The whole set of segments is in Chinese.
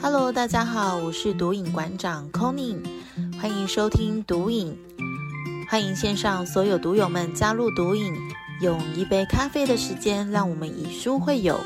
Hello，大家好，我是毒瘾馆长 Conny，欢迎收听毒瘾，欢迎线上所有毒友们加入毒瘾，用一杯咖啡的时间，让我们以书会友，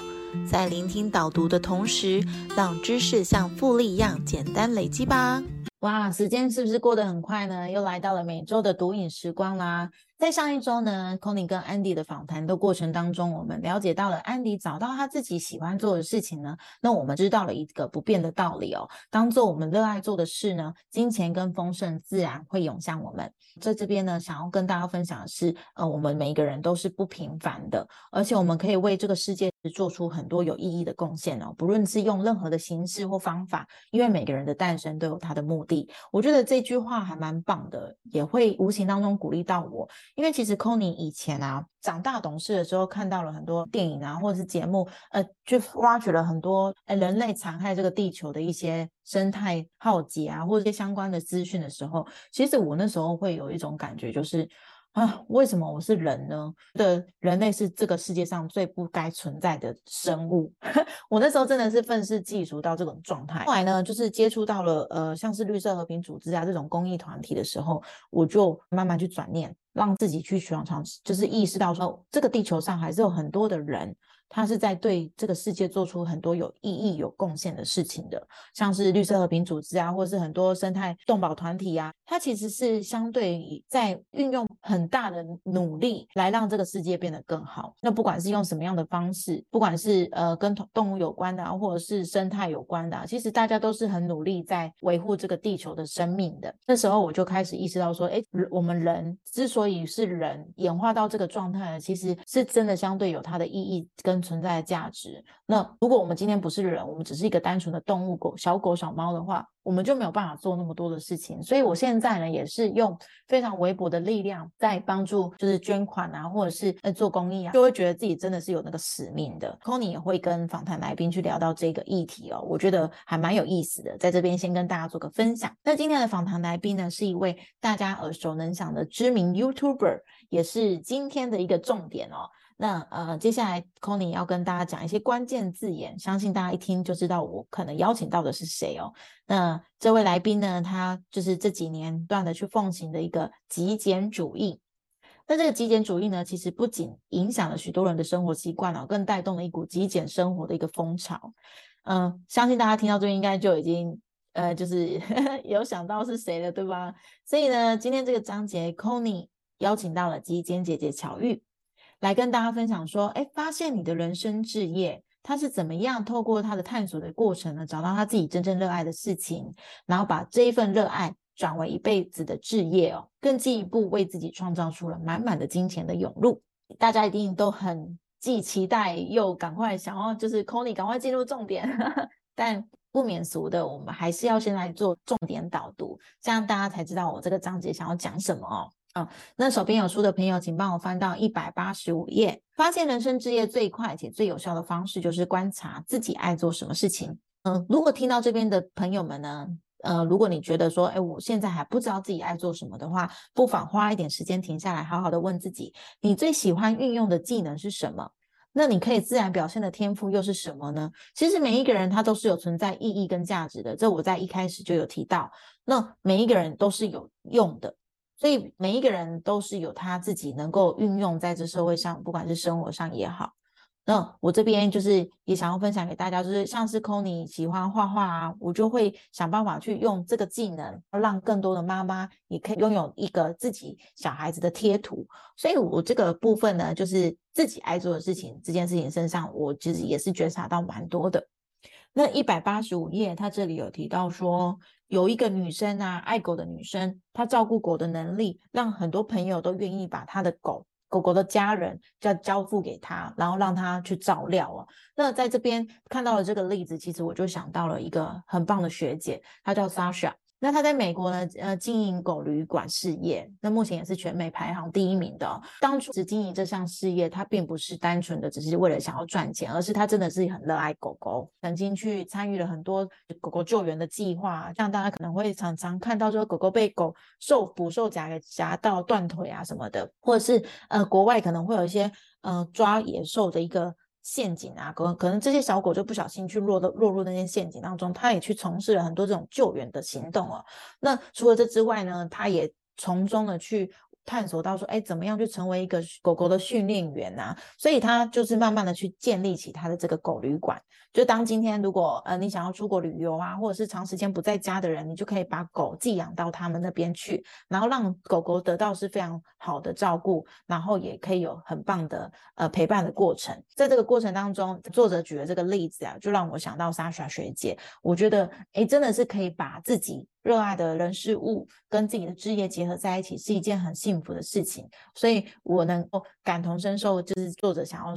在聆听导读的同时，让知识像复利一样简单累积吧。哇，时间是不是过得很快呢？又来到了每周的毒瘾时光啦。在上一周呢，Conny 跟 Andy 的访谈的过程当中，我们了解到了 Andy 找到他自己喜欢做的事情呢。那我们知道了一个不变的道理哦，当做我们热爱做的事呢，金钱跟丰盛自然会涌向我们。在这边呢，想要跟大家分享的是，呃，我们每一个人都是不平凡的，而且我们可以为这个世界做出很多有意义的贡献哦。不论是用任何的形式或方法，因为每个人的诞生都有他的目的。我觉得这句话还蛮棒的，也会无形当中鼓励到我。因为其实 c o n y 以前啊，长大懂事的时候，看到了很多电影啊，或者是节目，呃，就挖掘了很多呃人类残害这个地球的一些生态浩劫啊，或者一些相关的资讯的时候，其实我那时候会有一种感觉，就是。啊，为什么我是人呢？的人类是这个世界上最不该存在的生物。我那时候真的是愤世嫉俗到这种状态。后来呢，就是接触到了呃，像是绿色和平组织啊这种公益团体的时候，我就慢慢去转念，让自己去常常就是意识到说，这个地球上还是有很多的人。他是在对这个世界做出很多有意义、有贡献的事情的，像是绿色和平组织啊，或是很多生态动保团体啊，它其实是相对在运用很大的努力来让这个世界变得更好。那不管是用什么样的方式，不管是呃跟动物有关的，或者是生态有关的，其实大家都是很努力在维护这个地球的生命的。那时候我就开始意识到说，哎，我们人之所以是人，演化到这个状态，其实是真的相对有它的意义跟。存在的价值。那如果我们今天不是人，我们只是一个单纯的动物狗、小狗、小猫的话，我们就没有办法做那么多的事情。所以我现在呢，也是用非常微薄的力量在帮助，就是捐款啊，或者是在做公益啊，就会觉得自己真的是有那个使命的。c o n y 也会跟访谈来宾去聊到这个议题哦，我觉得还蛮有意思的，在这边先跟大家做个分享。那今天的访谈来宾呢，是一位大家耳熟能详的知名 YouTuber，也是今天的一个重点哦。那呃，接下来 Conny 要跟大家讲一些关键字眼，相信大家一听就知道我可能邀请到的是谁哦。那这位来宾呢，他就是这几年不断的去奉行的一个极简主义。那这个极简主义呢，其实不仅影响了许多人的生活习惯哦，更带动了一股极简生活的一个风潮。嗯，相信大家听到这应该就已经呃，就是 有想到是谁了，对吧？所以呢，今天这个章节 Conny 邀请到了极简姐姐巧玉。来跟大家分享说，哎，发现你的人生志业，他是怎么样透过他的探索的过程呢，找到他自己真正热爱的事情，然后把这一份热爱转为一辈子的志业哦，更进一步为自己创造出了满满的金钱的涌入。大家一定都很既期待又赶快想要，就是 Conny 赶快进入重点，但不免俗的，我们还是要先来做重点导读，这样大家才知道我这个章节想要讲什么哦。啊，那手边有书的朋友，请帮我翻到一百八十五页。发现人生置业最快且最有效的方式，就是观察自己爱做什么事情。嗯，如果听到这边的朋友们呢，呃，如果你觉得说，哎，我现在还不知道自己爱做什么的话，不妨花一点时间停下来，好好的问自己，你最喜欢运用的技能是什么？那你可以自然表现的天赋又是什么呢？其实每一个人他都是有存在意义跟价值的，这我在一开始就有提到。那每一个人都是有用的。所以每一个人都是有他自己能够运用在这社会上，不管是生活上也好。那我这边就是也想要分享给大家，就是像是 Conny 喜欢画画啊，我就会想办法去用这个技能，让更多的妈妈也可以拥有一个自己小孩子的贴图。所以我这个部分呢，就是自己爱做的事情，这件事情身上，我其实也是觉察到蛮多的。那一百八十五页，他这里有提到说。有一个女生啊，爱狗的女生，她照顾狗的能力，让很多朋友都愿意把她的狗狗狗的家人要交付给她，然后让她去照料哦。那在这边看到了这个例子，其实我就想到了一个很棒的学姐，她叫 Sasha。那他在美国呢，呃，经营狗旅馆事业，那目前也是全美排行第一名的。当初只经营这项事业，他并不是单纯的只是为了想要赚钱，而是他真的是很热爱狗狗，曾经去参与了很多狗狗救援的计划。像大家可能会常常看到说，狗狗被狗受捕兽夹给夹到断腿啊什么的，或者是呃，国外可能会有一些呃抓野兽的一个。陷阱啊，可可能这些小狗就不小心去落的落入那些陷阱当中，它也去从事了很多这种救援的行动哦。那除了这之外呢，它也从中的去。探索到说，哎，怎么样去成为一个狗狗的训练员啊？所以他就是慢慢的去建立起他的这个狗旅馆。就当今天如果呃你想要出国旅游啊，或者是长时间不在家的人，你就可以把狗寄养到他们那边去，然后让狗狗得到是非常好的照顾，然后也可以有很棒的呃陪伴的过程。在这个过程当中，作者举的这个例子啊，就让我想到莎莎学姐。我觉得，哎，真的是可以把自己。热爱的人事物跟自己的职业结合在一起，是一件很幸福的事情，所以我能够感同身受，就是作者想要。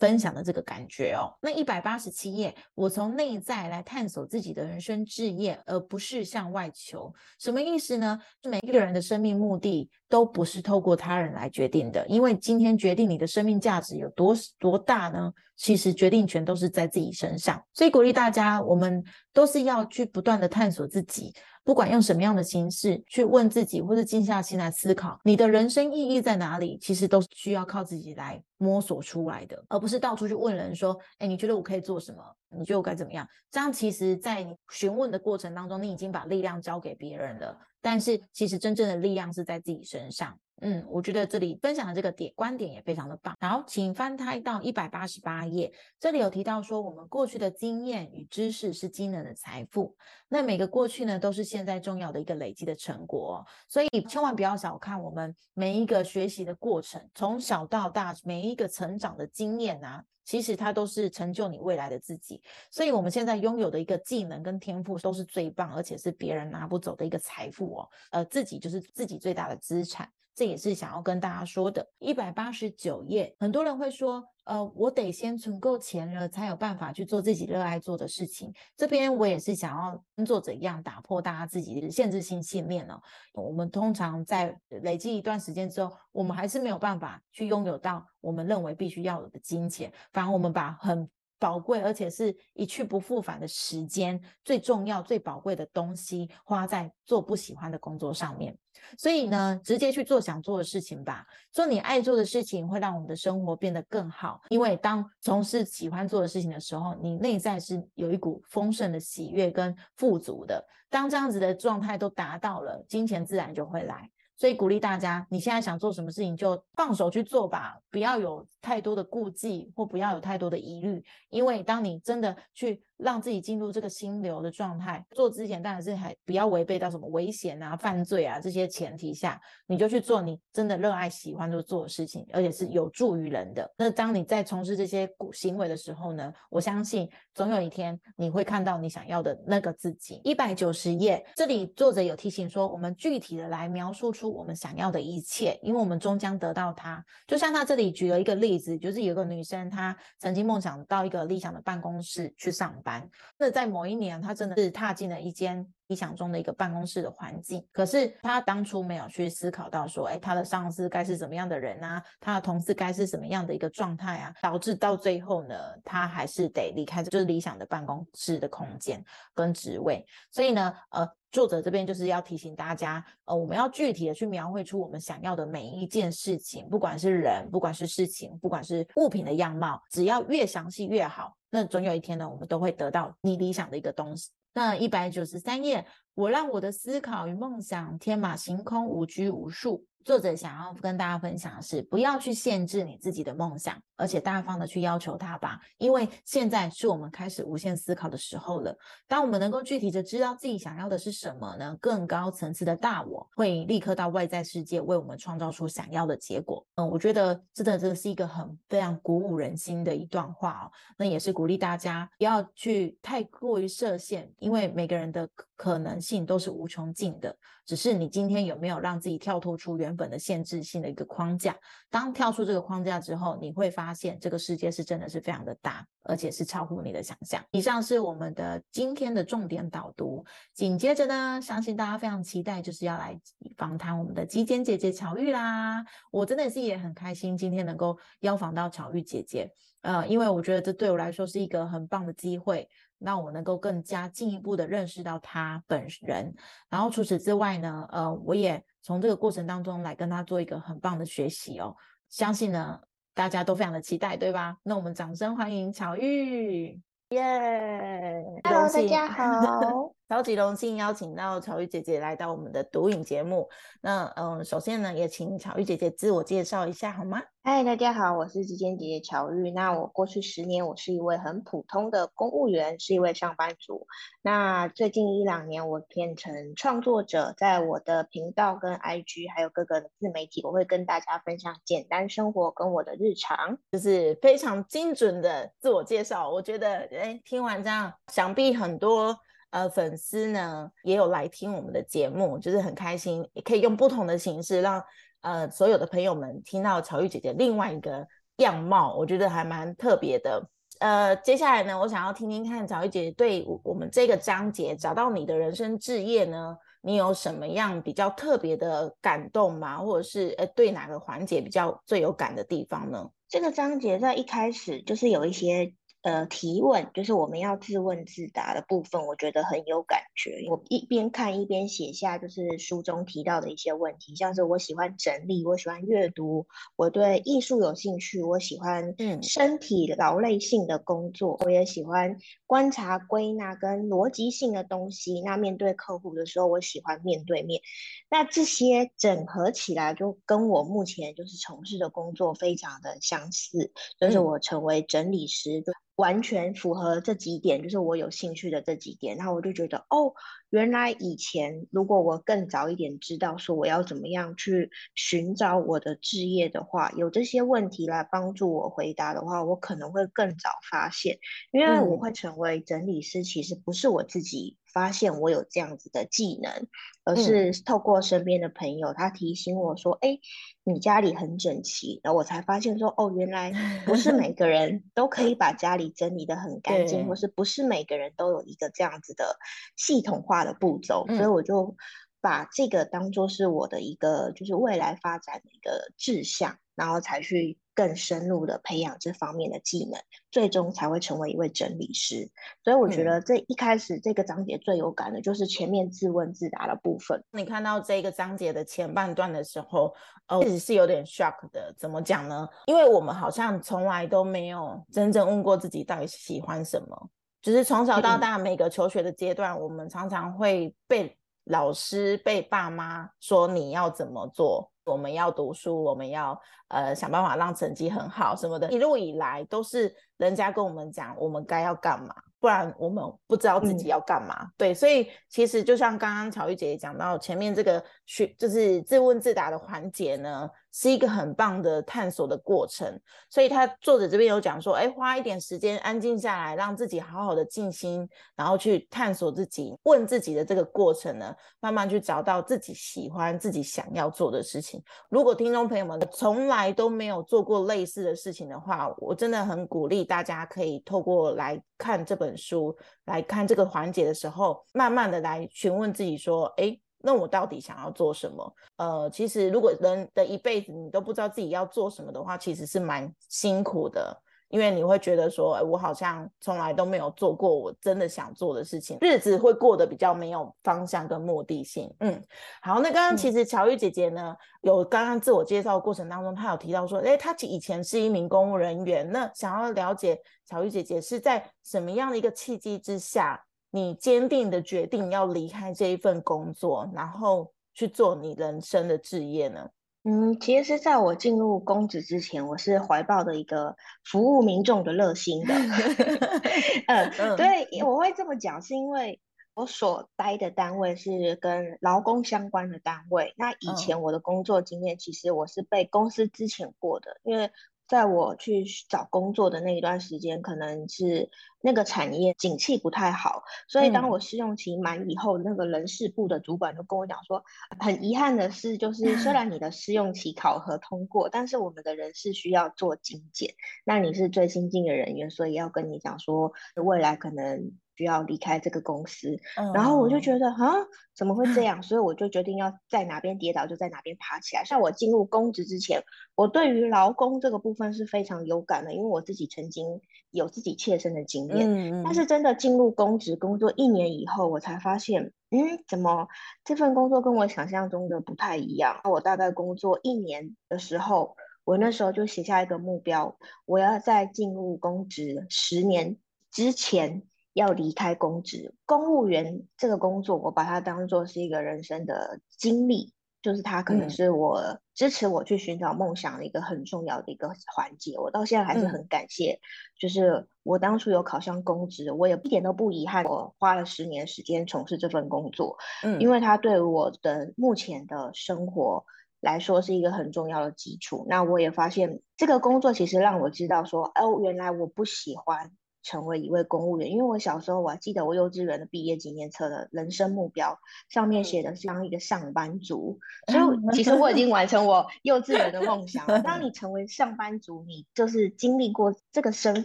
分享的这个感觉哦，那一百八十七页，我从内在来探索自己的人生志业，而不是向外求，什么意思呢？每一个人的生命目的都不是透过他人来决定的，因为今天决定你的生命价值有多多大呢？其实决定权都是在自己身上，所以鼓励大家，我们都是要去不断的探索自己。不管用什么样的形式去问自己，或者静下心来思考，你的人生意义在哪里？其实都是需要靠自己来摸索出来的，而不是到处去问人说：“哎，你觉得我可以做什么？你觉得我该怎么样？”这样其实，在你询问的过程当中，你已经把力量交给别人了。但是，其实真正的力量是在自己身上。嗯，我觉得这里分享的这个点观点也非常的棒。好，请翻开到一百八十八页，这里有提到说，我们过去的经验与知识是惊人的财富。那每个过去呢，都是现在重要的一个累积的成果。哦所以千万不要小看我们每一个学习的过程，从小到大每一个成长的经验啊。其实它都是成就你未来的自己，所以我们现在拥有的一个技能跟天赋都是最棒，而且是别人拿不走的一个财富哦。呃，自己就是自己最大的资产。这也是想要跟大家说的。一百八十九页，很多人会说，呃，我得先存够钱了，才有办法去做自己热爱做的事情。这边我也是想要跟作者一样，打破大家自己的限制性信念哦。我们通常在累积一段时间之后，我们还是没有办法去拥有到我们认为必须要有的金钱，反而我们把很宝贵，而且是一去不复返的时间，最重要、最宝贵的东西，花在做不喜欢的工作上面。所以呢，直接去做想做的事情吧。做你爱做的事情，会让我们的生活变得更好。因为当从事喜欢做的事情的时候，你内在是有一股丰盛的喜悦跟富足的。当这样子的状态都达到了，金钱自然就会来。所以鼓励大家，你现在想做什么事情就放手去做吧，不要有太多的顾忌，或不要有太多的疑虑。因为当你真的去让自己进入这个心流的状态，做之前当然是还不要违背到什么危险啊、犯罪啊这些前提下，你就去做你真的热爱、喜欢就做的事情，而且是有助于人的。那当你在从事这些行为的时候呢，我相信总有一天你会看到你想要的那个自己。一百九十页，这里作者有提醒说，我们具体的来描述出。我们想要的一切，因为我们终将得到它。就像他这里举了一个例子，就是有个女生，她曾经梦想到一个理想的办公室去上班。那在某一年，他真的是踏进了一间理想中的一个办公室的环境。可是他当初没有去思考到说，哎，他的上司该是怎么样的人啊？他的同事该是什么样的一个状态啊？导致到最后呢，他还是得离开，就是理想的办公室的空间跟职位。所以呢，呃。作者这边就是要提醒大家，呃，我们要具体的去描绘出我们想要的每一件事情，不管是人，不管是事情，不管是物品的样貌，只要越详细越好。那总有一天呢，我们都会得到你理想的一个东西。那一百九十三页，我让我的思考与梦想天马行空，无拘无束。作者想要跟大家分享的是，不要去限制你自己的梦想，而且大方的去要求它吧。因为现在是我们开始无限思考的时候了。当我们能够具体的知道自己想要的是什么呢？更高层次的大我会立刻到外在世界为我们创造出想要的结果。嗯，我觉得真的这是一个很非常鼓舞人心的一段话哦。那也是鼓励大家不要去太过于设限，因为每个人的可能性都是无穷尽的。只是你今天有没有让自己跳脱出原本的限制性的一个框架？当跳出这个框架之后，你会发现这个世界是真的是非常的大，而且是超乎你的想象。以上是我们的今天的重点导读。紧接着呢，相信大家非常期待，就是要来访谈我们的基间姐姐巧玉啦。我真的是也很开心，今天能够邀访到巧玉姐姐。呃，因为我觉得这对我来说是一个很棒的机会。让我能够更加进一步的认识到他本人，然后除此之外呢，呃，我也从这个过程当中来跟他做一个很棒的学习哦。相信呢。大家都非常的期待，对吧？那我们掌声欢迎巧玉。耶，Hello，大家好，超级荣幸邀请到巧玉姐姐来到我们的读影节目。那嗯，首先呢，也请巧玉姐姐自我介绍一下好吗？嗨，大家好，我是基间姐姐巧玉。那我过去十年，我是一位很普通的公务员，是一位上班族。那最近一两年，我变成创作者，在我的频道跟 IG 还有各个自媒体，我会跟大家分享简单生活跟我的日常，就是非常精准的自我介绍。我觉得，哎，听完这样，想必很多呃粉丝呢也有来听我们的节目，就是很开心，也可以用不同的形式让。呃，所有的朋友们听到巧玉姐姐另外一个样貌，我觉得还蛮特别的。呃，接下来呢，我想要听听看巧玉姐姐对我们这个章节找到你的人生志业呢，你有什么样比较特别的感动吗？或者是呃，对哪个环节比较最有感的地方呢？这个章节在一开始就是有一些。呃，提问就是我们要自问自答的部分，我觉得很有感觉。我一边看一边写下，就是书中提到的一些问题，像是我喜欢整理，我喜欢阅读，我对艺术有兴趣，我喜欢嗯身体劳累性的工作，我也喜欢观察、归纳跟逻辑性的东西。那面对客户的时候，我喜欢面对面。那这些整合起来，就跟我目前就是从事的工作非常的相似，就是我成为整理师就。完全符合这几点，就是我有兴趣的这几点，然后我就觉得，哦，原来以前如果我更早一点知道说我要怎么样去寻找我的置业的话，有这些问题来帮助我回答的话，我可能会更早发现，因为我会成为整理师，其实不是我自己。发现我有这样子的技能，而是透过身边的朋友，他提醒我说：“哎，你家里很整齐。”然后我才发现说：“哦，原来不是每个人都可以把家里整理的很 干净，或是不是每个人都有一个这样子的系统化的步骤。”所以我就把这个当做是我的一个就是未来发展的一个志向，然后才去。更深入的培养这方面的技能，最终才会成为一位整理师。所以我觉得这一开始这个章节最有感的就是前面自问自答的部分。你看到这个章节的前半段的时候，呃，其实是有点 shock 的。怎么讲呢？因为我们好像从来都没有真正问过自己到底喜欢什么。就是从小到大每个求学的阶段，我们常常会被老师、被爸妈说你要怎么做。我们要读书，我们要呃想办法让成绩很好什么的，一路以来都是人家跟我们讲我们该要干嘛，不然我们不知道自己要干嘛。对，所以其实就像刚刚乔玉姐姐讲到前面这个去，就是自问自答的环节呢。是一个很棒的探索的过程，所以他作者这边有讲说，哎，花一点时间安静下来，让自己好好的静心，然后去探索自己，问自己的这个过程呢，慢慢去找到自己喜欢、自己想要做的事情。如果听众朋友们从来都没有做过类似的事情的话，我真的很鼓励大家可以透过来看这本书，来看这个环节的时候，慢慢的来询问自己说，哎。那我到底想要做什么？呃，其实如果人的一辈子你都不知道自己要做什么的话，其实是蛮辛苦的，因为你会觉得说，哎，我好像从来都没有做过我真的想做的事情，日子会过得比较没有方向跟目的性。嗯，好，那刚刚其实乔玉姐姐呢，有刚刚自我介绍过程当中，她有提到说，哎，她以前是一名公务人员，那想要了解乔玉姐姐是在什么样的一个契机之下？你坚定的决定要离开这一份工作，然后去做你人生的志业呢？嗯，其实在我进入公职之前，我是怀抱的一个服务民众的热心的。嗯，对，我会这么讲，是因为我所待的单位是跟劳工相关的单位。那以前我的工作经验，其实我是被公司支遣过的，因为。在我去找工作的那一段时间，可能是那个产业景气不太好，所以当我试用期满以后，那个人事部的主管就跟我讲说，很遗憾的是，就是虽然。你的试用期考核通过，但是我们的人事需要做精简，那你是最新进的人员，所以要跟你讲说，未来可能。需要离开这个公司，然后我就觉得啊，怎么会这样？所以我就决定要在哪边跌倒就在哪边爬起来。像我进入公职之前，我对于劳工这个部分是非常有感的，因为我自己曾经有自己切身的经验。但是真的进入公职工作一年以后，我才发现，嗯，怎么这份工作跟我想象中的不太一样？我大概工作一年的时候。我那时候就写下一个目标，我要在进入公职十年之前要离开公职。公务员这个工作，我把它当做是一个人生的经历。就是它可能是我支持我去寻找梦想的一个很重要的一个环节，我到现在还是很感谢。就是我当初有考上公职，我也一点都不遗憾。我花了十年时间从事这份工作，嗯，因为它对我的目前的生活来说是一个很重要的基础。那我也发现这个工作其实让我知道说，哦，原来我不喜欢。成为一位公务员，因为我小时候我还记得我幼稚园的毕业纪念册的人生目标上面写的是当一个上班族，所以其实我已经完成我幼稚园的梦想了。当你 成为上班族，你就是经历过这个身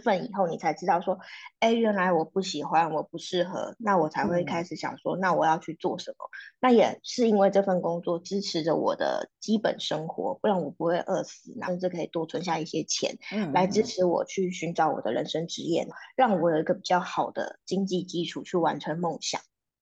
份以后，你才知道说，哎，原来我不喜欢，我不适合，那我才会开始想说，那我要去做什么？那也是因为这份工作支持着我的基本生活，不然我不会饿死，甚至可以多存下一些钱，来支持我去寻找我的人生职业。让我有一个比较好的经济基础去完成梦想。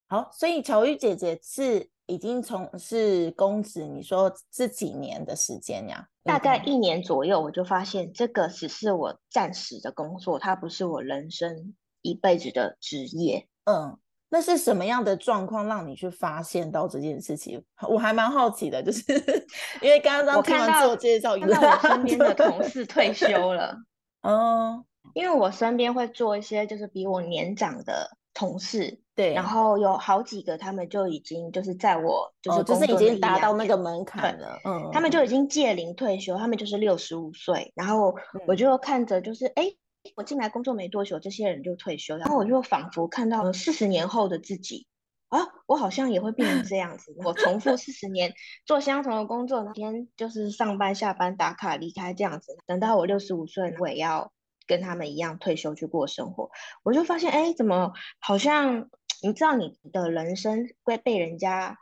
好，所以巧玉姐姐是已经从事公职，你说这几年的时间呀？大概一年左右，我就发现这个只是我暂时的工作，它不是我人生一辈子的职业。嗯，那是什么样的状况让你去发现到这件事情？我还蛮好奇的，就是 因为刚刚听完自我介绍，看到我身边的同事退休了。哦。因为我身边会做一些就是比我年长的同事，对，然后有好几个他们就已经就是在我就是就是已经达到那个门槛了，嗯，他们就已经届龄退休，他们就是六十五岁，然后我就看着就是哎，我进来工作没多久，这些人就退休，然后我就仿佛看到了四十年后的自己啊，我好像也会变成这样子，我重复四十年做相同的工作，每天就是上班下班打卡离开这样子，等到我六十五岁我也要。跟他们一样退休去过生活，我就发现，哎，怎么好像你知道你的人生会被人家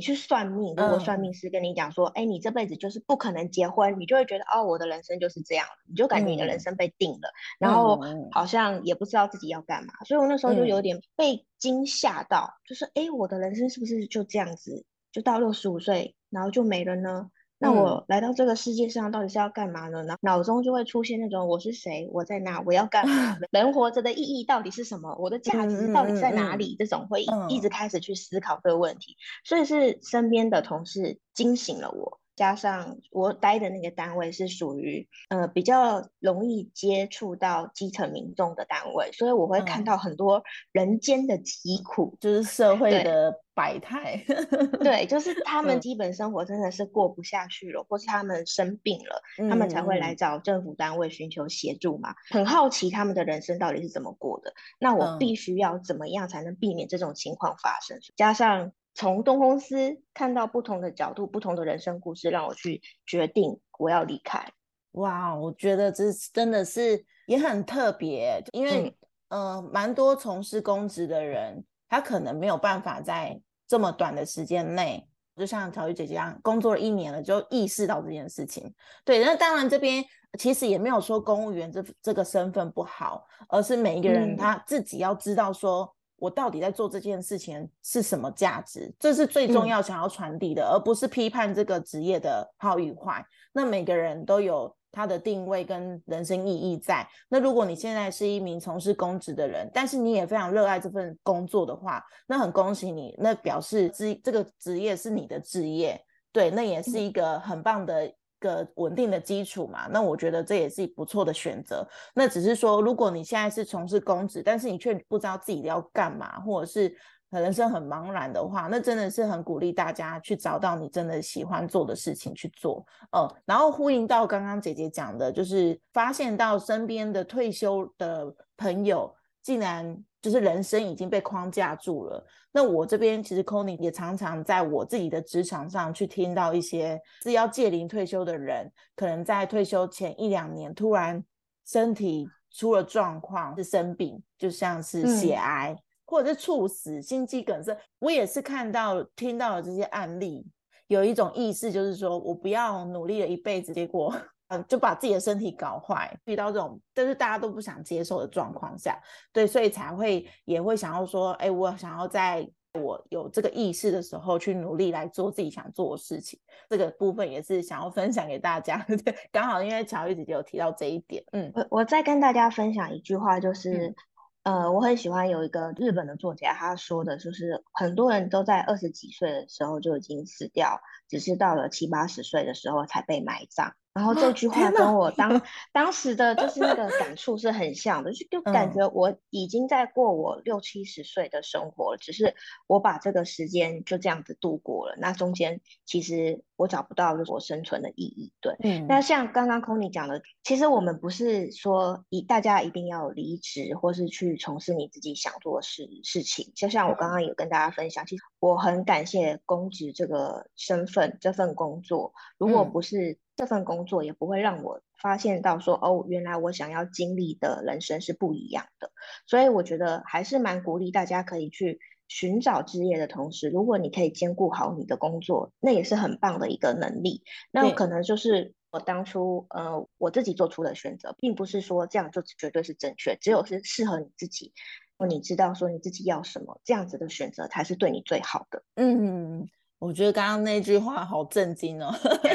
去算命？如果算命师跟你讲说，哎，你这辈子就是不可能结婚，你就会觉得，哦，我的人生就是这样，你就感觉你的人生被定了，然后好像也不知道自己要干嘛。所以我那时候就有点被惊吓到，就是，哎，我的人生是不是就这样子，就到六十五岁，然后就没了呢？那我来到这个世界上到底是要干嘛呢？脑脑中就会出现那种我是谁，我在哪，我要干嘛？人活着的意义到底是什么？我的价值到底在哪里？这种会一直开始去思考这个问题，所以是身边的同事惊醒了我。加上我待的那个单位是属于呃比较容易接触到基层民众的单位，所以我会看到很多人间的疾苦，就是社会的百态。对，就是他们基本生活真的是过不下去了，或是他们生病了，他们才会来找政府单位寻求协助嘛。很好奇他们的人生到底是怎么过的，那我必须要怎么样才能避免这种情况发生？加上。从东公司看到不同的角度、不同的人生故事，让我去决定我要离开。哇，我觉得这真的是也很特别，因为呃，蛮多从事公职的人，他可能没有办法在这么短的时间内，就像乔玉姐姐一样，工作了一年了就意识到这件事情。对，那当然这边其实也没有说公务员这这个身份不好，而是每一个人他自己要知道说。我到底在做这件事情是什么价值？这是最重要想要传递的，而不是批判这个职业的好与坏。那每个人都有他的定位跟人生意义在。那如果你现在是一名从事公职的人，但是你也非常热爱这份工作的话，那很恭喜你，那表示职这个职业是你的职业，对，那也是一个很棒的。个稳定的基础嘛，那我觉得这也是不错的选择。那只是说，如果你现在是从事公职，但是你却不知道自己要干嘛，或者是人生很茫然的话，那真的是很鼓励大家去找到你真的喜欢做的事情去做。嗯，然后呼应到刚刚姐姐讲的，就是发现到身边的退休的朋友竟然。就是人生已经被框架住了。那我这边其实 c o n y 也常常在我自己的职场上去听到一些是要届龄退休的人，可能在退休前一两年突然身体出了状况，是生病，就像是血癌或者是猝死、心肌梗塞。我也是看到听到了这些案例，有一种意识就是说我不要努力了一辈子，结果。嗯，就把自己的身体搞坏，遇到这种但是大家都不想接受的状况下，对，所以才会也会想要说，哎，我想要在我有这个意识的时候，去努力来做自己想做的事情。这个部分也是想要分享给大家。对，刚好因为乔玉姐姐有提到这一点，嗯，我我再跟大家分享一句话，就是，呃，我很喜欢有一个日本的作家，他说的就是很多人都在二十几岁的时候就已经死掉，只是到了七八十岁的时候才被埋葬。然后这句 话跟我当当时的就是那个感触是很像的，就就感觉我已经在过我六七十岁的生活了，只是我把这个时间就这样子度过了。那中间其实我找不到就是我生存的意义。对，嗯。那像刚刚 Kony 讲的，其实我们不是说一大家一定要离职或是去从事你自己想做的事事情。就像我刚刚有跟大家分享，其实我很感谢公职这个身份这份工作，如果不是。这份工作也不会让我发现到说哦，原来我想要经历的人生是不一样的。所以我觉得还是蛮鼓励大家可以去寻找职业的同时，如果你可以兼顾好你的工作，那也是很棒的一个能力。那可能就是我当初呃我自己做出的选择，并不是说这样就绝对是正确，只有是适合你自己，你知道说你自己要什么，这样子的选择才是对你最好的。嗯。我觉得刚刚那句话好震惊哦！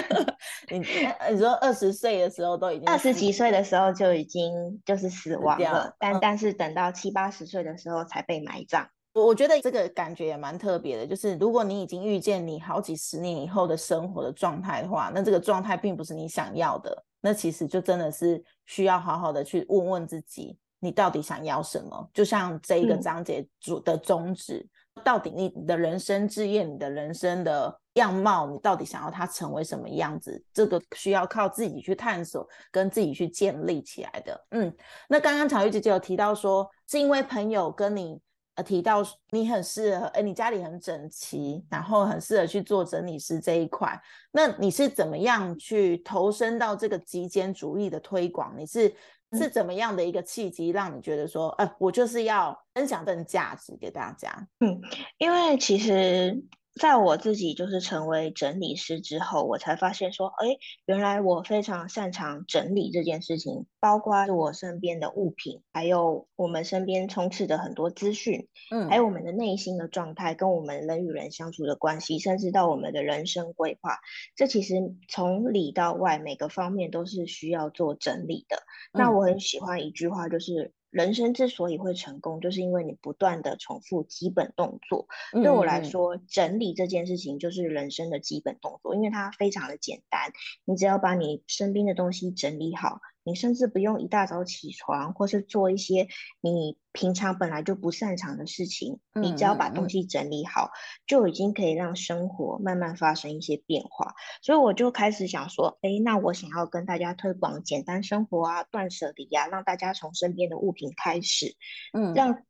你你说二十岁的时候都已经二十几岁的时候就已经就是死亡了，但但是等到七八十岁的时候才被埋葬。我我觉得这个感觉也蛮特别的，就是如果你已经遇见你好几十年以后的生活的状态的话，那这个状态并不是你想要的，那其实就真的是需要好好的去问问自己，你到底想要什么？就像这一个章节主的宗旨。到底你的人生志业，你的人生的样貌，你到底想要它成为什么样子？这个需要靠自己去探索，跟自己去建立起来的。嗯，那刚刚巧玉姐姐有提到说，是因为朋友跟你呃提到你很适合，哎，你家里很整齐，然后很适合去做整理师这一块。那你是怎么样去投身到这个极简主义的推广？你是？是怎么样的一个契机，让你觉得说，哎，我就是要分享这种价值给大家？嗯，因为其实。在我自己就是成为整理师之后，我才发现说，哎，原来我非常擅长整理这件事情，包括我身边的物品，还有我们身边充斥的很多资讯，嗯，还有我们的内心的状态，跟我们人与人相处的关系，甚至到我们的人生规划，这其实从里到外每个方面都是需要做整理的。那我很喜欢一句话，就是。人生之所以会成功，就是因为你不断的重复基本动作。对我来说，整理这件事情就是人生的基本动作，因为它非常的简单。你只要把你身边的东西整理好。你甚至不用一大早起床，或是做一些你平常本来就不擅长的事情，你只要把东西整理好，就已经可以让生活慢慢发生一些变化。所以我就开始想说，哎，那我想要跟大家推广简单生活啊，断舍离啊，让大家从身边的物品开始，嗯，让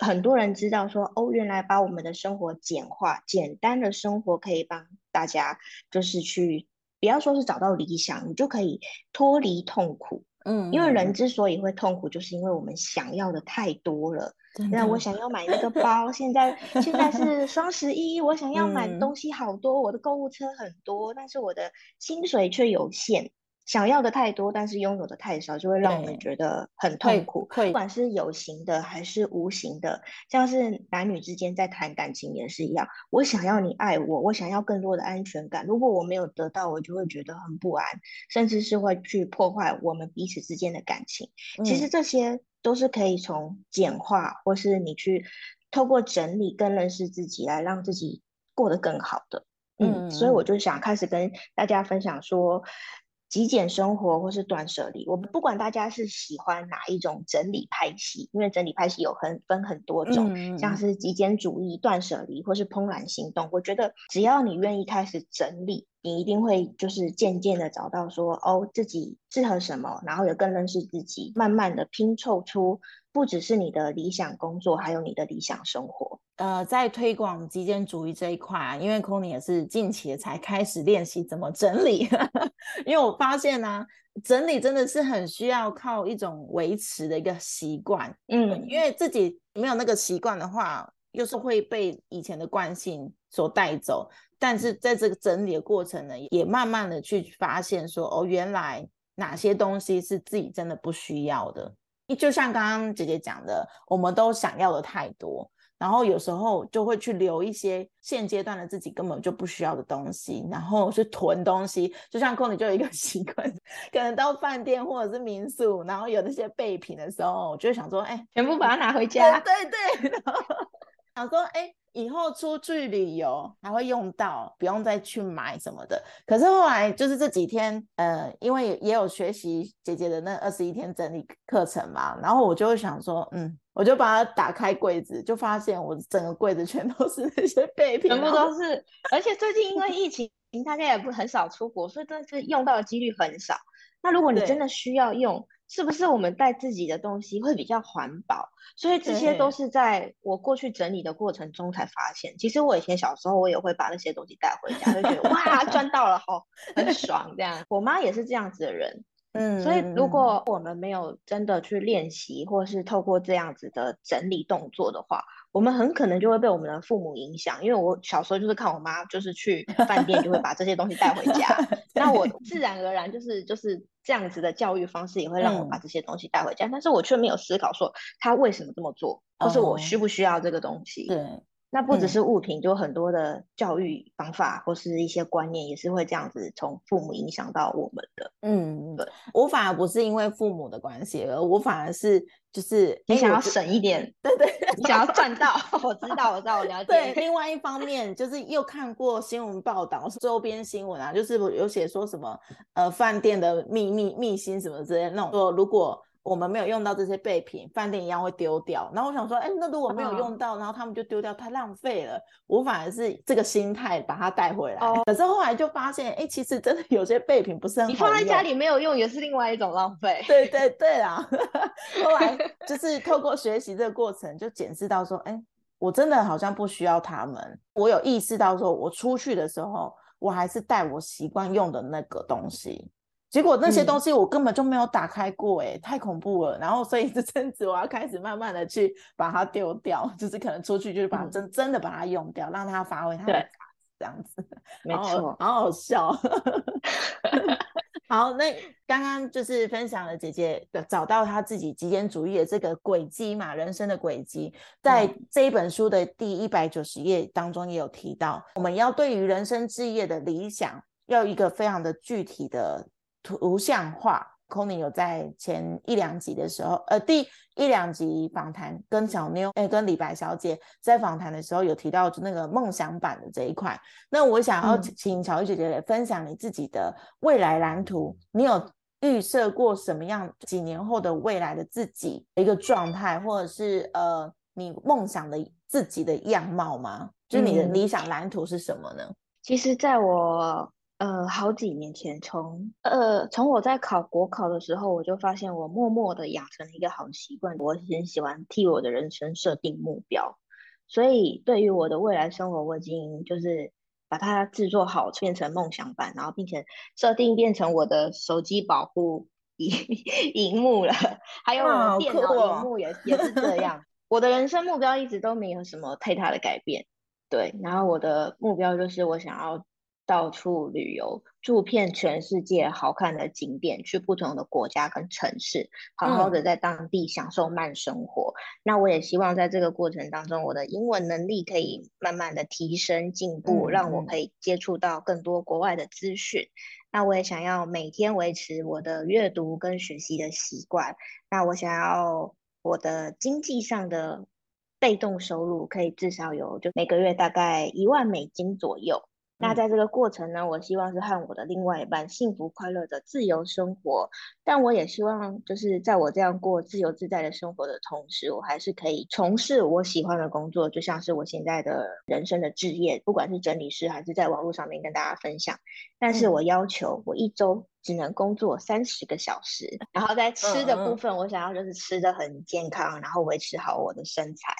很多人知道说，哦，原来把我们的生活简化，简单的生活可以帮大家，就是去。不要说是找到理想，你就可以脱离痛苦。嗯，因为人之所以会痛苦，就是因为我们想要的太多了。那我想要买那个包，现在 现在是双十一，我想要买东西好多，我的购物车很多，但是我的薪水却有限。想要的太多，但是拥有的太少，就会让我们觉得很痛苦。不管是有形的还是无形的，像是男女之间在谈感情也是一样。我想要你爱我，我想要更多的安全感。如果我没有得到，我就会觉得很不安，甚至是会去破坏我们彼此之间的感情。其实这些都是可以从简化，或是你去透过整理跟认识自己，来让自己过得更好的。嗯，所以我就想开始跟大家分享说。极简生活或是断舍离，我们不管大家是喜欢哪一种整理派系，因为整理派系有很分很多种，像是极简主义、断舍离或是怦然心动。我觉得只要你愿意开始整理，你一定会就是渐渐的找到说哦自己适合什么，然后也更认识自己，慢慢的拼凑出不只是你的理想工作，还有你的理想生活。呃，在推广极简主义这一块啊，因为 Kony 也是近期才开始练习怎么整理，因为我发现呢，整理真的是很需要靠一种维持的一个习惯，嗯，因为自己没有那个习惯的话，又是会被以前的惯性所带走。但是在这个整理的过程呢，也慢慢的去发现说，哦，原来哪些东西是自己真的不需要的。就像刚刚姐姐讲的，我们都想要的太多。然后有时候就会去留一些现阶段的自己根本就不需要的东西，然后去囤东西。就像 n y 就有一个 习惯，可能到饭店或者是民宿，然后有那些备品的时候，我就想说，哎，全部把它拿回家。对对，然后想说，哎。以后出去旅游还会用到，不用再去买什么的。可是后来就是这几天，呃，因为也有学习姐姐的那二十一天整理课程嘛，然后我就会想说，嗯，我就把它打开柜子，就发现我整个柜子全都是那些备品，全部都是。而且最近因为疫情，大家也不很少出国，所以真的是用到的几率很少。那如果你真的需要用，是不是我们带自己的东西会比较环保？所以这些都是在我过去整理的过程中才发现。其实我以前小时候，我也会把那些东西带回家，就觉得哇赚到了，好很爽这样。我妈也是这样子的人，嗯。所以如果我们没有真的去练习，或是透过这样子的整理动作的话，我们很可能就会被我们的父母影响，因为我小时候就是看我妈，就是去 饭店就会把这些东西带回家，那我自然而然就是就是这样子的教育方式也会让我把这些东西带回家，但是我却没有思考说他为什么这么做，或是我需不需要这个东西。对。那不只是物品，就很多的教育方法或是一些观念，也是会这样子从父母影响到我们的。嗯，对我反而不是因为父母的关系，而我反而是就是你想要省一点，对对，你想要赚到。我知道，我知道，我了解。对，另外一方面就是又看过新闻报道，周边新闻啊，就是有写说什么呃饭店的秘密秘辛什么之类那种，说如果。我们没有用到这些备品，饭店一样会丢掉。然后我想说，哎，那如果没有用到，然后他们就丢掉，太浪费了。我反而是这个心态把它带回来。可是后来就发现，哎，其实真的有些备品不是很好你放在家里没有用，也是另外一种浪费。对对对啊！后来就是透过学习这个过程，就检视到说，哎，我真的好像不需要他们。我有意识到说，我出去的时候，我还是带我习惯用的那个东西。结果那些东西我根本就没有打开过，哎，太恐怖了。然后所以这阵子我要开始慢慢的去把它丢掉，就是可能出去就是把真真的把它用掉，让它发挥它的价值，这样子。没错，好好笑。好，那刚刚就是分享了姐姐的找到她自己极简主义的这个轨迹嘛，人生的轨迹，在这一本书的第一百九十页当中也有提到，我们要对于人生置业的理想，要一个非常的具体的。图像化，Kony 有在前一两集的时候，呃，第一两集访谈跟小妞，哎，跟李白小姐在访谈的时候有提到那个梦想版的这一块。那我想要请乔玉姐姐来分享你自己的未来蓝图，你有预设过什么样几年后的未来的自己的一个状态，或者是呃，你梦想的自己的样貌吗？就是你的理想蓝图是什么呢？其实，在我。呃，好几年前，从呃从我在考国考的时候，我就发现我默默的养成了一个好习惯，我很喜欢替我的人生设定目标，所以对于我的未来生活，我已经就是把它制作好，变成梦想版，然后并且设定变成我的手机保护 荧荧幕了，还有我的电脑荧幕也也是这样。我的人生目标一直都没有什么太大的改变，对，然后我的目标就是我想要。到处旅游，住遍全世界好看的景点，去不同的国家跟城市，好好的在当地享受慢生活。那我也希望在这个过程当中，我的英文能力可以慢慢的提升进步，让我可以接触到更多国外的资讯。那我也想要每天维持我的阅读跟学习的习惯。那我想要我的经济上的被动收入可以至少有，就每个月大概一万美金左右。那在这个过程呢，我希望是和我的另外一半幸福快乐的自由生活，但我也希望就是在我这样过自由自在的生活的同时，我还是可以从事我喜欢的工作，就像是我现在的人生的置业，不管是整理师还是在网络上面跟大家分享。但是我要求我一周只能工作三十个小时，然后在吃的部分，我想要就是吃的很健康，然后维持好我的身材。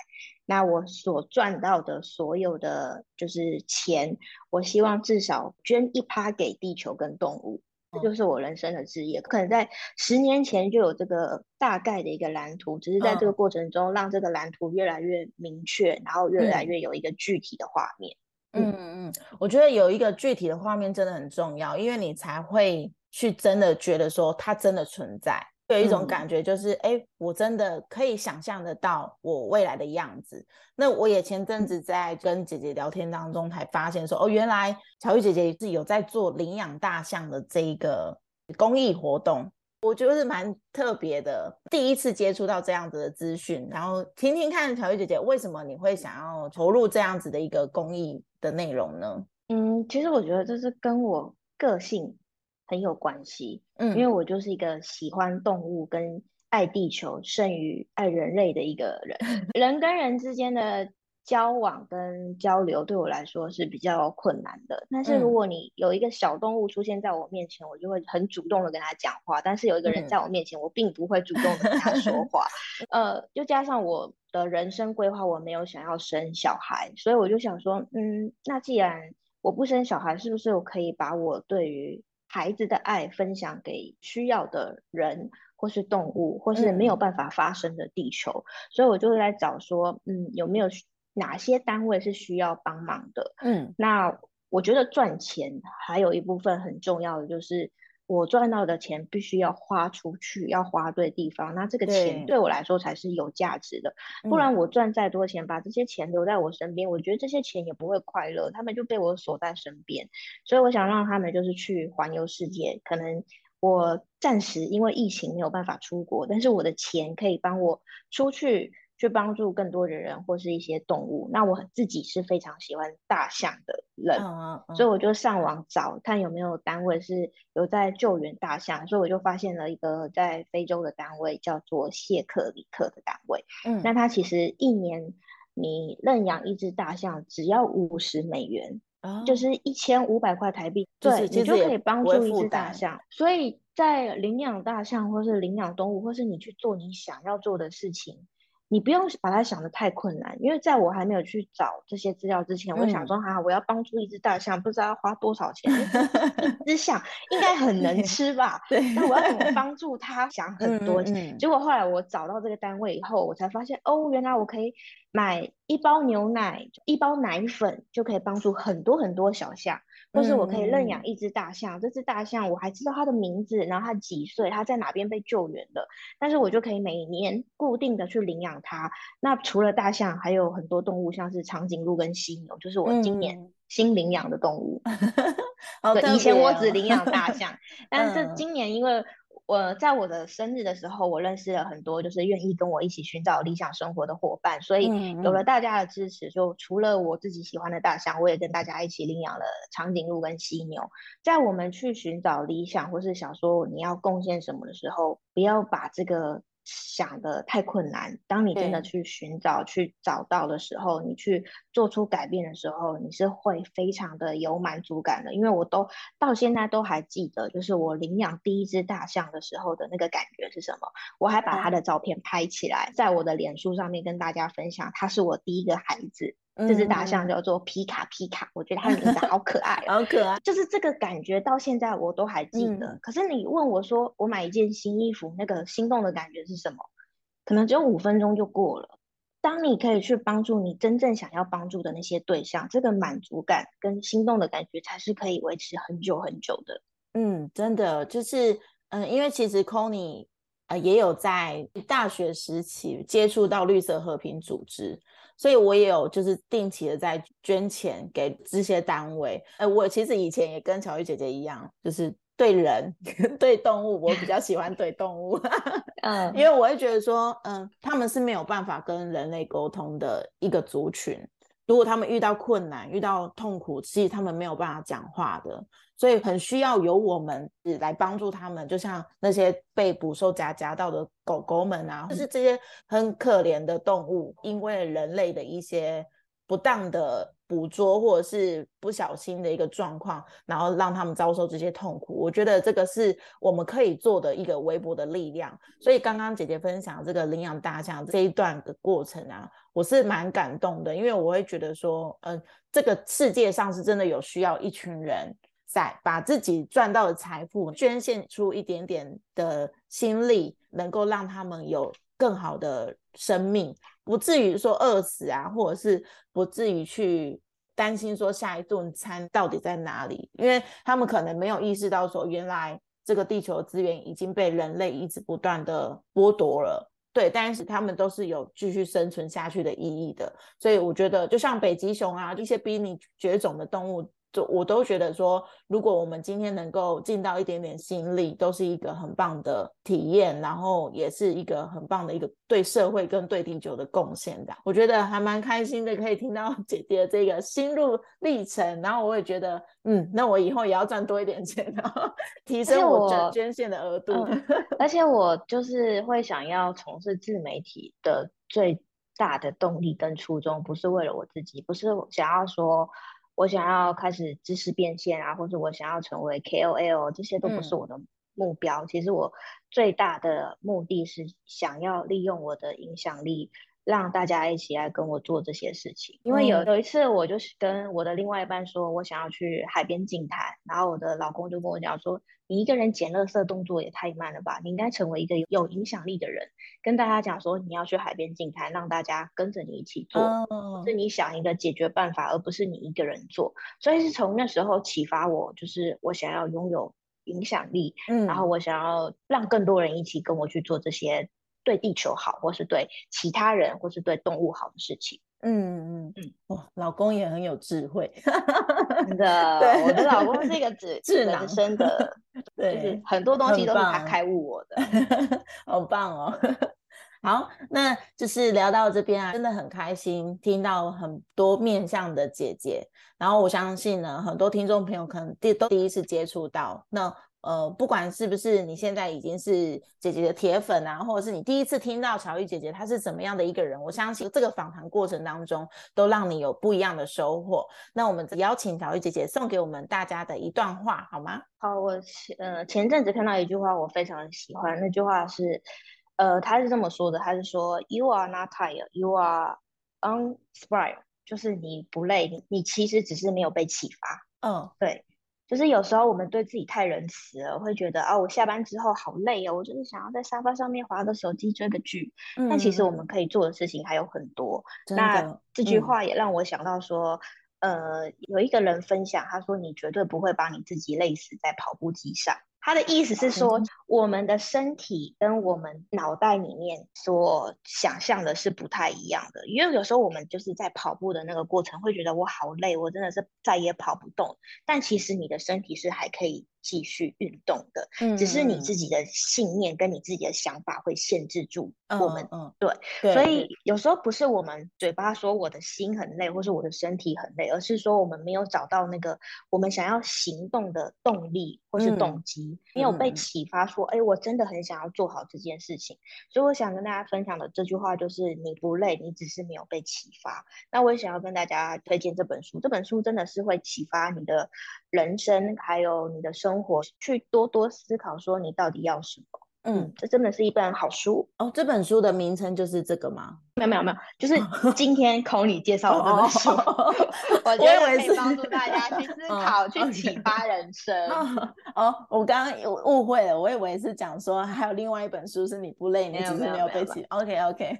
那我所赚到的所有的就是钱，我希望至少捐一趴给地球跟动物，这就是我人生的志业。可能在十年前就有这个大概的一个蓝图，只是在这个过程中让这个蓝图越来越明确，然后越来越有一个具体的画面。嗯嗯，我觉得有一个具体的画面真的很重要，因为你才会去真的觉得说它真的存在。有一种感觉，就是哎，我真的可以想象得到我未来的样子。那我也前阵子在跟姐姐聊天当中，才发现说，哦，原来乔玉姐姐是有在做领养大象的这一个公益活动，我觉得是蛮特别的。第一次接触到这样子的资讯，然后听听看乔玉姐姐为什么你会想要投入这样子的一个公益的内容呢？嗯，其实我觉得这是跟我个性。很有关系，嗯，因为我就是一个喜欢动物跟爱地球胜于爱人类的一个人。人跟人之间的交往跟交流对我来说是比较困难的。但是如果你有一个小动物出现在我面前，我就会很主动的跟他讲话。但是有一个人在我面前，我并不会主动的跟他说 话。呃，又加上我的人生规划，我没有想要生小孩，所以我就想说，嗯，那既然我不生小孩，是不是我可以把我对于孩子的爱分享给需要的人，或是动物，或是没有办法发生的地球，所以我就会来找说，嗯，有没有哪些单位是需要帮忙的？嗯，那我觉得赚钱还有一部分很重要的就是。我赚到的钱必须要花出去，要花对地方，那这个钱对我来说才是有价值的。不然我赚再多钱，把这些钱留在我身边，我觉得这些钱也不会快乐，他们就被我锁在身边。所以我想让他们就是去环游世界。可能我暂时因为疫情没有办法出国，但是我的钱可以帮我出去。去帮助更多的人或是一些动物。那我自己是非常喜欢大象的人，所以我就上网找看有没有单位是有在救援大象。所以我就发现了一个在非洲的单位，叫做谢克里克的单位。嗯，那它其实一年你认养一只大象只要五十美元，就是一千五百块台币，对你就可以帮助一只大象。所以在领养大象或是领养动物，或是你去做你想要做的事情。你不用把它想的太困难，因为在我还没有去找这些资料之前，我想说哈，我要帮助一只大象，不知道要花多少钱。一 只象应该很能吃吧？对。那我要怎么 帮助它？想很多。结果后来我找到这个单位以后，我才发现哦，原来我可以买一包牛奶、一包奶粉，就可以帮助很多很多小象。或是我可以认养一只大象，这只大象我还知道它的名字，然后它几岁，它在哪边被救援的，但是我就可以每年固定的去领养它。那除了大象，还有很多动物，像是长颈鹿跟犀牛，就是我今年新领养的动物。对，以前我只领养大象，但是今年因为。我在我的生日的时候，我认识了很多就是愿意跟我一起寻找理想生活的伙伴，所以有了大家的支持，就除了我自己喜欢的大象，我也跟大家一起领养了长颈鹿跟犀牛。在我们去寻找理想或是想说你要贡献什么的时候，不要把这个。想的太困难。当你真的去寻找、去找到的时候，你去做出改变的时候，你是会非常的有满足感的。因为我都到现在都还记得，就是我领养第一只大象的时候的那个感觉是什么。我还把它的照片拍起来，在我的脸书上面跟大家分享，它是我第一个孩子。这只大象叫做皮卡皮卡，我觉得它的名字好可爱，好可爱，就是这个感觉到现在我都还记得。可是你问我说，我买一件新衣服，那个心动的感觉是什么？可能只有五分钟就过了。当你可以去帮助你真正想要帮助的那些对象，这个满足感跟心动的感觉才是可以维持很久很久的。嗯，真的就是，嗯，因为其实 c o n y 呃也有在大学时期接触到绿色和平组织。所以，我也有就是定期的在捐钱给这些单位。呃，我其实以前也跟乔玉姐姐一样，就是对人、对动物，我比较喜欢对动物。嗯，因为我会觉得说，嗯，他们是没有办法跟人类沟通的一个族群。如果他们遇到困难、遇到痛苦，其实他们没有办法讲话的。所以很需要由我们来帮助他们，就像那些被捕兽夹夹到的狗狗们啊，就是这些很可怜的动物，因为人类的一些不当的捕捉或者是不小心的一个状况，然后让他们遭受这些痛苦。我觉得这个是我们可以做的一个微薄的力量。所以刚刚姐姐分享这个领养大象这一段的过程啊，我是蛮感动的，因为我会觉得说，嗯，这个世界上是真的有需要一群人。在把自己赚到的财富捐献出一点点的心力，能够让他们有更好的生命，不至于说饿死啊，或者是不至于去担心说下一顿餐到底在哪里，因为他们可能没有意识到说，原来这个地球资源已经被人类一直不断的剥夺了。对，但是他们都是有继续生存下去的意义的。所以我觉得，就像北极熊啊，一些濒临绝种的动物。就我都觉得说，如果我们今天能够尽到一点点心力，都是一个很棒的体验，然后也是一个很棒的一个对社会跟对地球的贡献的。我觉得还蛮开心的，可以听到 姐姐这个心路历程，然后我也觉得，嗯，那我以后也要赚多一点钱，然后 提升我捐捐献的额度。而且我就是会想要从事自媒体的最大的动力跟初衷，不是为了我自己，不是想要说。我想要开始知识变现啊，或者我想要成为 KOL，这些都不是我的目标。其实我最大的目的是想要利用我的影响力。让大家一起来跟我做这些事情，因为有有一次我就是跟我的另外一半说，我想要去海边静滩，然后我的老公就跟我讲说，你一个人捡垃圾动作也太慢了吧，你应该成为一个有影响力的人，跟大家讲说你要去海边静滩，让大家跟着你一起做，是你想一个解决办法，而不是你一个人做，所以是从那时候启发我，就是我想要拥有影响力，嗯，然后我想要让更多人一起跟我去做这些。对地球好，或是对其他人，或是对动物好的事情。嗯嗯嗯，哇，老公也很有智慧，真的。我的老公是一个智智能生的，对，很多东西都是他开悟我的，好棒哦。好，那就是聊到这边啊，真的很开心听到很多面向的姐姐，然后我相信呢，很多听众朋友可能第都第一次接触到那。呃，不管是不是你现在已经是姐姐的铁粉啊，或者是你第一次听到巧玉姐姐她是怎么样的一个人，我相信这个访谈过程当中都让你有不一样的收获。那我们邀请巧玉姐姐送给我们大家的一段话好吗？好，我前呃前阵子看到一句话，我非常喜欢，那句话是，呃，他是这么说的，他是说，You are not tired, you are uninspired，就是你不累，你你其实只是没有被启发。嗯，对。就是有时候我们对自己太仁慈了，会觉得啊，我下班之后好累哦，我就是想要在沙发上面划个手机追个剧。但其实我们可以做的事情还有很多。那这句话也让我想到说，呃，有一个人分享，他说你绝对不会把你自己累死在跑步机上。他的意思是说，我们的身体跟我们脑袋里面所想象的是不太一样的。因为有时候我们就是在跑步的那个过程，会觉得我好累，我真的是再也跑不动。但其实你的身体是还可以。继续运动的，只是你自己的信念跟你自己的想法会限制住我们。嗯，对，所以有时候不是我们嘴巴说我的心很累，或是我的身体很累，而是说我们没有找到那个我们想要行动的动力或是动机，你有被启发说，哎，我真的很想要做好这件事情。所以我想跟大家分享的这句话就是：你不累，你只是没有被启发。那我也想要跟大家推荐这本书，这本书真的是会启发你的人生，还有你的。生活去多多思考，说你到底要什么？嗯，这真的是一本好书哦。这本书的名称就是这个吗？没有没有没有，就是 今天孔里介绍的这本书，我觉得可以帮助大家去思考，去启发人生。哦，我刚刚有误会了，我以为是讲说还有另外一本书是你不累，你只是没有被启。OK OK。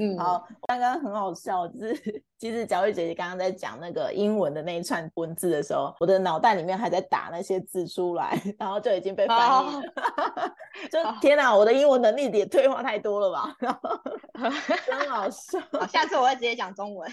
嗯，好，刚刚很好笑，就是 其实小玉姐姐刚刚在讲那个英文的那一串文字的时候，我的脑袋里面还在打那些字出来，然后就已经被翻译了。就天哪，我的英文能力也退化太多了吧？真好笑。下次我会直接讲中文。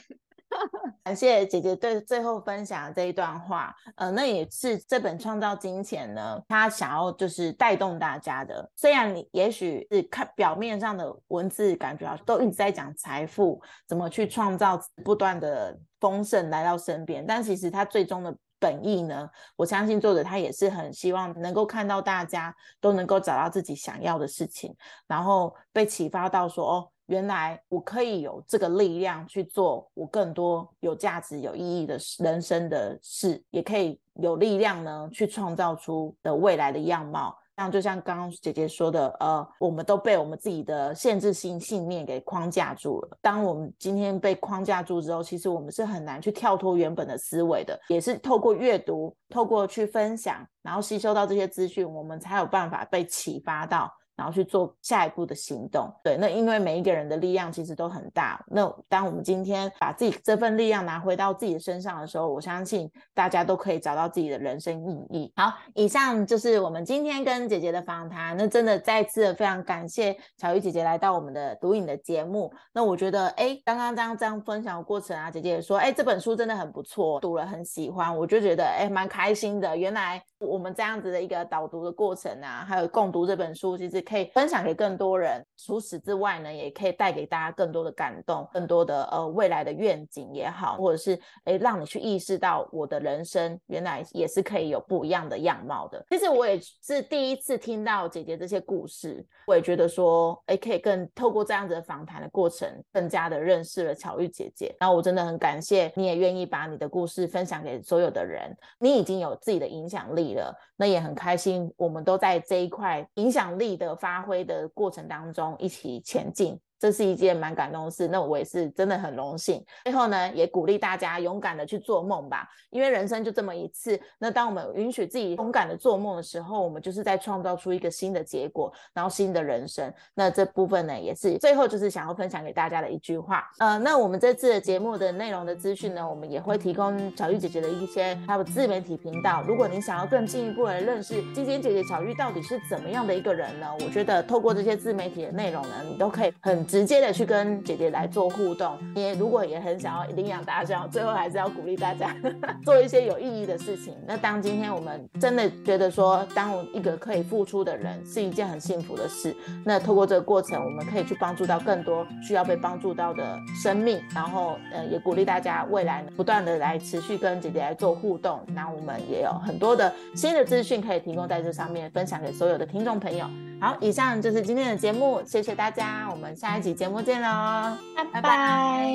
感谢姐姐对最后分享这一段话，呃，那也是这本《创造金钱》呢，他想要就是带动大家的。虽然你也许是看表面上的文字，感觉啊都一直在讲财富怎么去创造不断的丰盛来到身边，但其实他最终的本意呢，我相信作者他也是很希望能够看到大家都能够找到自己想要的事情，然后被启发到说哦。原来我可以有这个力量去做我更多有价值、有意义的人生的事，也可以有力量呢去创造出的未来的样貌。像就像刚刚姐姐说的，呃，我们都被我们自己的限制性信念给框架住了。当我们今天被框架住之后，其实我们是很难去跳脱原本的思维的。也是透过阅读，透过去分享，然后吸收到这些资讯，我们才有办法被启发到。然后去做下一步的行动。对，那因为每一个人的力量其实都很大。那当我们今天把自己这份力量拿回到自己的身上的时候，我相信大家都可以找到自己的人生意义。好，以上就是我们今天跟姐姐的访谈。那真的再次非常感谢巧玉姐姐来到我们的读影的节目。那我觉得，哎，刚刚这样这样分享的过程啊，姐姐也说，哎，这本书真的很不错，读了很喜欢，我就觉得，哎，蛮开心的。原来。我们这样子的一个导读的过程啊，还有共读这本书，其实可以分享给更多人。除此之外呢，也可以带给大家更多的感动，更多的呃未来的愿景也好，或者是诶让你去意识到我的人生原来也是可以有不一样的样貌的。其实我也是第一次听到姐姐这些故事，我也觉得说，诶可以更透过这样子的访谈的过程，更加的认识了巧玉姐姐。然后我真的很感谢你也愿意把你的故事分享给所有的人，你已经有自己的影响力。那也很开心，我们都在这一块影响力的发挥的过程当中一起前进。这是一件蛮感动的事，那我也是真的很荣幸。最后呢，也鼓励大家勇敢的去做梦吧，因为人生就这么一次。那当我们允许自己勇敢的做梦的时候，我们就是在创造出一个新的结果，然后新的人生。那这部分呢，也是最后就是想要分享给大家的一句话。呃，那我们这次的节目的内容的资讯呢，我们也会提供巧玉姐姐的一些还有自媒体频道。如果你想要更进一步的认识金金姐姐巧玉到底是怎么样的一个人呢？我觉得透过这些自媒体的内容呢，你都可以很。直接的去跟姐姐来做互动，你如果也很想要领养大象，最后还是要鼓励大家 做一些有意义的事情。那当今天我们真的觉得说，当一个可以付出的人是一件很幸福的事。那透过这个过程，我们可以去帮助到更多需要被帮助到的生命，然后呃，也鼓励大家未来不断的来持续跟姐姐来做互动。那我们也有很多的新的资讯可以提供在这上面，分享给所有的听众朋友。好，以上就是今天的节目，谢谢大家，我们下一集节目见喽，拜拜。